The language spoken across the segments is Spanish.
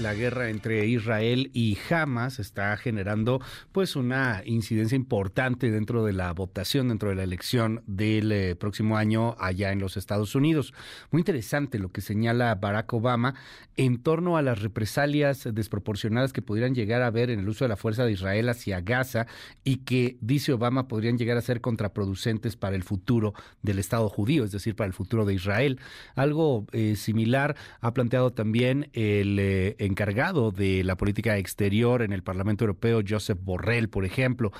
La guerra entre Israel y Hamas está generando pues una incidencia importante dentro de la votación, dentro de la elección del eh, próximo año allá en los Estados Unidos. Muy interesante lo que señala Barack Obama en torno a las represalias desproporcionadas que pudieran llegar a haber en el uso de la fuerza de Israel hacia Gaza y que, dice Obama, podrían llegar a ser contraproducentes para el futuro del Estado judío, es decir, para el futuro de Israel. Algo eh, similar ha planteado también el eh, encargado de la política exterior en el Parlamento Europeo, Joseph Borrell, por ejemplo.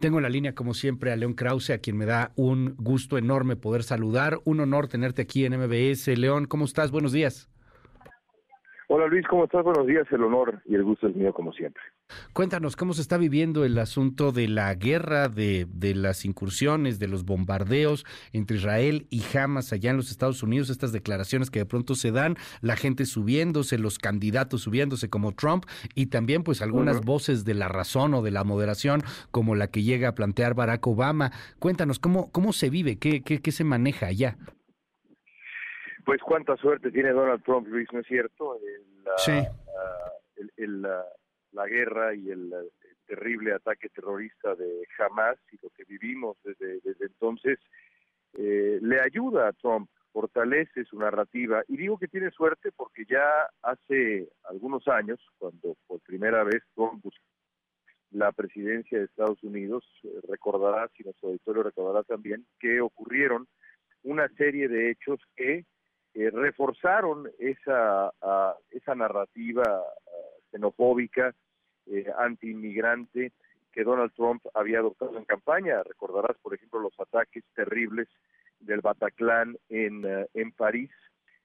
Tengo en la línea, como siempre, a León Krause, a quien me da un gusto enorme poder saludar. Un honor tenerte aquí en MBS. León, ¿cómo estás? Buenos días. Hola Luis, ¿cómo estás? Buenos días, el honor y el gusto es mío como siempre. Cuéntanos, ¿cómo se está viviendo el asunto de la guerra, de, de, las incursiones, de los bombardeos entre Israel y Hamas allá en los Estados Unidos? Estas declaraciones que de pronto se dan, la gente subiéndose, los candidatos subiéndose como Trump y también pues algunas voces de la razón o de la moderación como la que llega a plantear Barack Obama. Cuéntanos, ¿cómo, cómo se vive? ¿Qué, qué, qué se maneja allá? Pues cuánta suerte tiene Donald Trump, Luis, ¿no es cierto? El, sí. Uh, el, el, uh, la guerra y el, terrible ataque terrorista de Hamas y lo que vivimos desde, desde entonces eh, le ayuda a Trump, fortalece su narrativa. Y digo que tiene suerte porque ya hace algunos años, cuando por primera vez Trump buscó la presidencia de Estados Unidos, eh, recordará, si nuestro auditorio recordará también, que ocurrieron una serie de hechos que eh, reforzaron esa, uh, esa narrativa xenofóbica, eh, anti-inmigrante que Donald Trump había adoptado en campaña. Recordarás, por ejemplo, los ataques terribles del Bataclan en, uh, en París,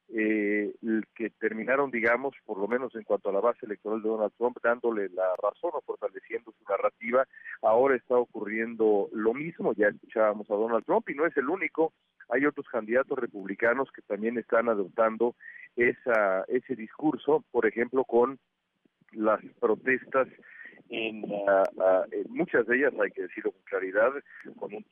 eh, que terminaron, digamos, por lo menos en cuanto a la base electoral de Donald Trump, dándole la razón o fortaleciendo su narrativa. Ahora está ocurriendo lo mismo, ya escuchábamos a Donald Trump y no es el único, hay otros candidatos republicanos que también están adoptando esa, ese discurso, por ejemplo, con las protestas en, uh, muchas de ellas, hay que decirlo con claridad, con un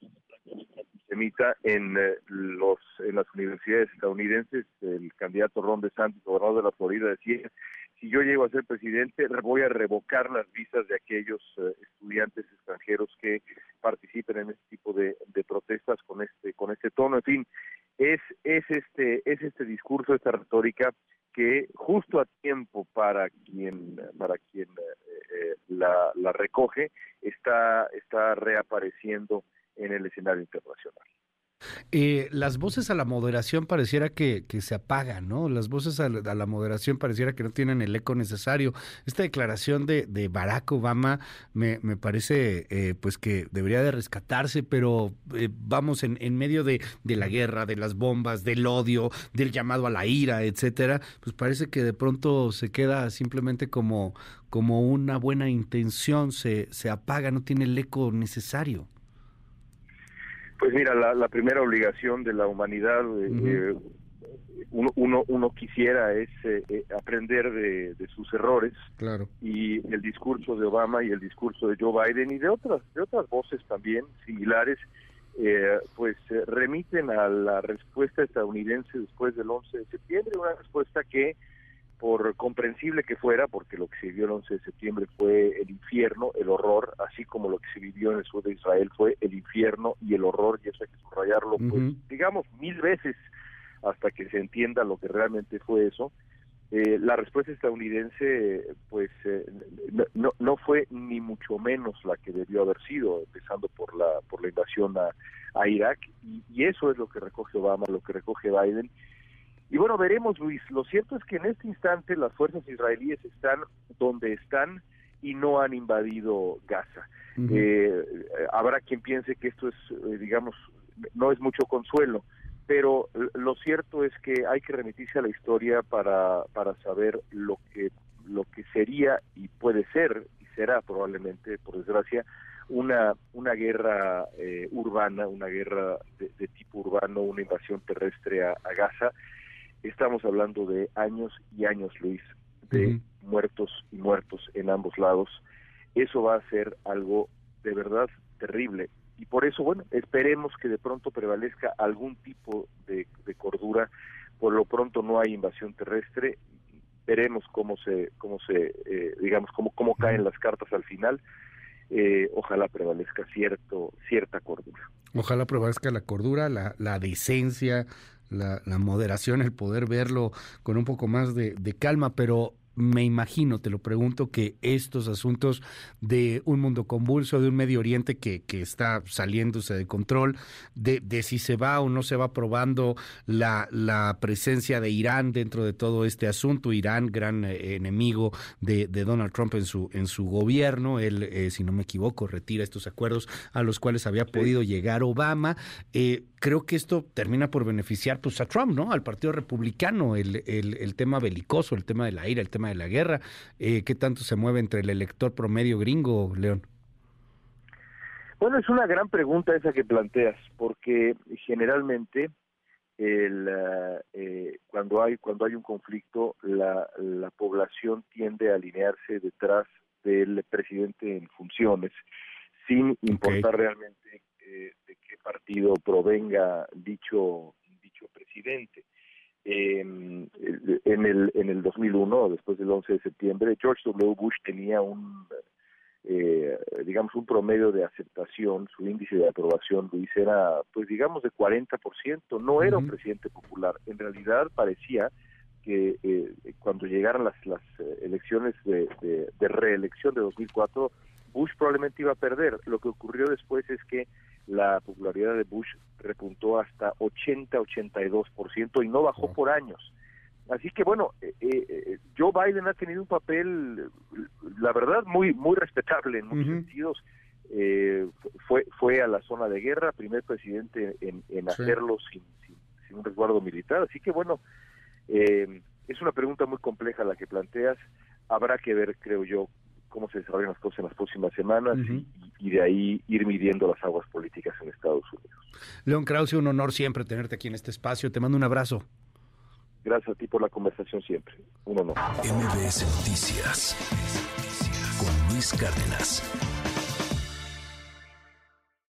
semita en uh, los en las universidades estadounidenses el candidato Ron DeSantis gobernador de la Florida decía si yo llego a ser presidente voy a revocar las visas de aquellos uh, estudiantes extranjeros que participen en este tipo de, de, protestas con este con este tono en fin es es este es este discurso esta retórica que justo a tiempo para quien para quien eh, la, la recoge está está reapareciendo en el escenario internacional. Eh, las voces a la moderación pareciera que, se apagan, ¿no? Las voces a la, a la, moderación pareciera que no tienen el eco necesario. Esta declaración de, de Barack Obama me, me parece eh, pues que debería de rescatarse, pero eh, vamos en, medio de, de, la guerra, de las bombas, del odio, del llamado a la ira, etcétera, pues parece que de pronto se queda simplemente como, como una buena intención, se, se apaga, no tiene el eco necesario. Pues mira, la, la primera obligación de la humanidad, uh -huh. eh, uno, uno, uno, quisiera es eh, eh, aprender de, de, sus errores. Claro. Y el discurso de Obama y el discurso de Joe Biden y de otras, de otras voces también similares, eh, pues remiten a la respuesta estadounidense después del 11 de septiembre, una respuesta que por comprensible que fuera, porque lo que se vivió el 11 de septiembre fue el infierno, el horror, así como lo que se vivió en el sur de Israel fue el infierno y el horror, y eso hay que subrayarlo, uh -huh. pues, digamos, mil veces hasta que se entienda lo que realmente fue eso. Eh, la respuesta estadounidense, pues, eh, no, no fue ni mucho menos la que debió haber sido, empezando por la, por la invasión a, a Irak, y, y eso es lo que recoge Obama, lo que recoge Biden, y bueno, veremos, Luis. Lo cierto es que en este instante las fuerzas israelíes están donde están y no han invadido Gaza. Uh -huh. eh, habrá quien piense que esto es, eh, digamos, no es mucho consuelo, pero lo cierto es que hay que remitirse a la historia para, para saber lo que, lo que sería y puede ser, y será probablemente, por desgracia, una, una guerra eh, urbana, una guerra de, de, tipo urbano, una invasión terrestre a, a Gaza estamos hablando de años y años, Luis, de uh -huh. muertos y muertos en ambos lados. Eso va a ser algo de verdad terrible. Y por eso, bueno, esperemos que de pronto prevalezca algún tipo de lo pronto no hay invasión terrestre. Veremos cómo se, cómo se, eh, digamos, cómo, cómo caen las cartas al final. Eh, ojalá prevalezca cierto, cierta cordura. Ojalá prevalezca la cordura, la, la decencia, la, la, moderación, el poder verlo con un poco más de, de calma, pero me imagino, te lo pregunto, que estos asuntos de un mundo convulso, de un Medio Oriente que, que está saliéndose de control, de, de, si se va o no se va probando la, la, presencia de Irán dentro de todo este asunto, Irán, gran eh, enemigo de, de, Donald Trump en su, en su gobierno, él, eh, si no me equivoco, retira estos acuerdos a los cuales había sí. podido llegar Obama. Eh, creo que esto termina por beneficiar pues, a Trump, ¿no? Al Partido Republicano, el, el, el tema belicoso, el tema de la ira, el tema de la guerra. Eh, ¿Qué tanto se mueve entre el elector promedio gringo, León? Bueno, es una gran pregunta esa que planteas, porque generalmente el, eh, cuando hay cuando hay un conflicto, la, la población tiende a alinearse detrás del presidente en funciones, sin importar okay. realmente eh, de qué partido provenga dicho dicho presidente. Eh, en el en el 2001 después del 11 de septiembre George W. Bush tenía un eh, digamos un promedio de aceptación su índice de aprobación Luis era pues digamos de 40% no era un presidente popular en realidad parecía que eh, cuando llegaran las las eh, elecciones de, de, de reelección de 2004 Bush probablemente iba a perder. Lo que ocurrió después es que la popularidad de Bush repuntó hasta 80-82% y no bajó por años. Así que bueno, eh, eh, Joe Biden ha tenido un papel, la verdad, muy muy respetable en muchos uh -huh. sentidos. Eh, fue fue a la zona de guerra, primer presidente en, en sí. hacerlo sin, sin, sin, un resguardo militar. Así que bueno, eh, es una pregunta muy compleja la que planteas. Habrá que ver, creo yo, cómo se desarrollan las cosas en las próximas semanas uh -huh. y, y, de ahí ir midiendo las aguas políticas en Estados Unidos. León Krause, un honor siempre tenerte aquí en este espacio. Te mando un abrazo. Gracias a ti por la conversación siempre. Un honor. MBS Noticias con Luis Cárdenas.